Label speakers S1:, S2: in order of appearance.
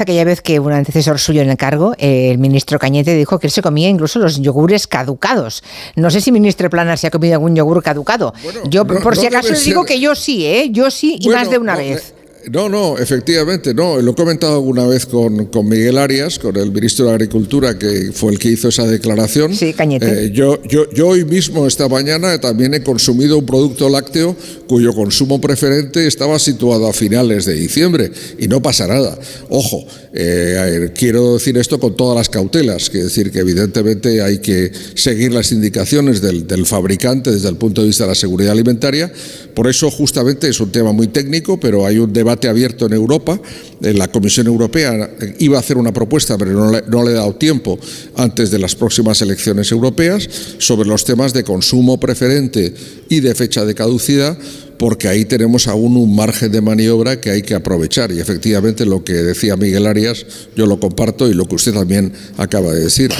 S1: aquella vez que un antecesor suyo en el cargo, el ministro Cañete, dijo que él se comía incluso los yogures caducados. No sé si ministro Plana se ha comido algún yogur caducado. yo, por si acaso, le digo que yo sí, ¿eh? Yo sí y más de una vez.
S2: No, no, efectivamente, no. Lo he comentado alguna vez con, con, Miguel Arias, con el ministro de Agricultura, que fue el que hizo esa declaración.
S1: Sí, Cañete.
S2: Eh, yo, yo, yo hoy mismo, esta mañana, también he consumido un producto lácteo cuyo consumo preferente estaba situado a finales de diciembre y no pasa nada. Ojo, eh, quiero decir esto con todas las cautelas, que decir que evidentemente hay que seguir las indicaciones del, del fabricante desde el punto de vista de la seguridad alimentaria. Por eso, justamente, es un tema muy técnico, pero hay un debate debate abierto en Europa. Eh, la Comisión Europea iba a hacer una propuesta, pero no le, no le, he dado tiempo antes de las próximas elecciones europeas, sobre los temas de consumo preferente y de fecha de caducidad, porque ahí tenemos aún un margen de maniobra que hay que aprovechar. Y efectivamente lo que decía Miguel Arias, yo lo comparto y lo que usted también acaba de decir.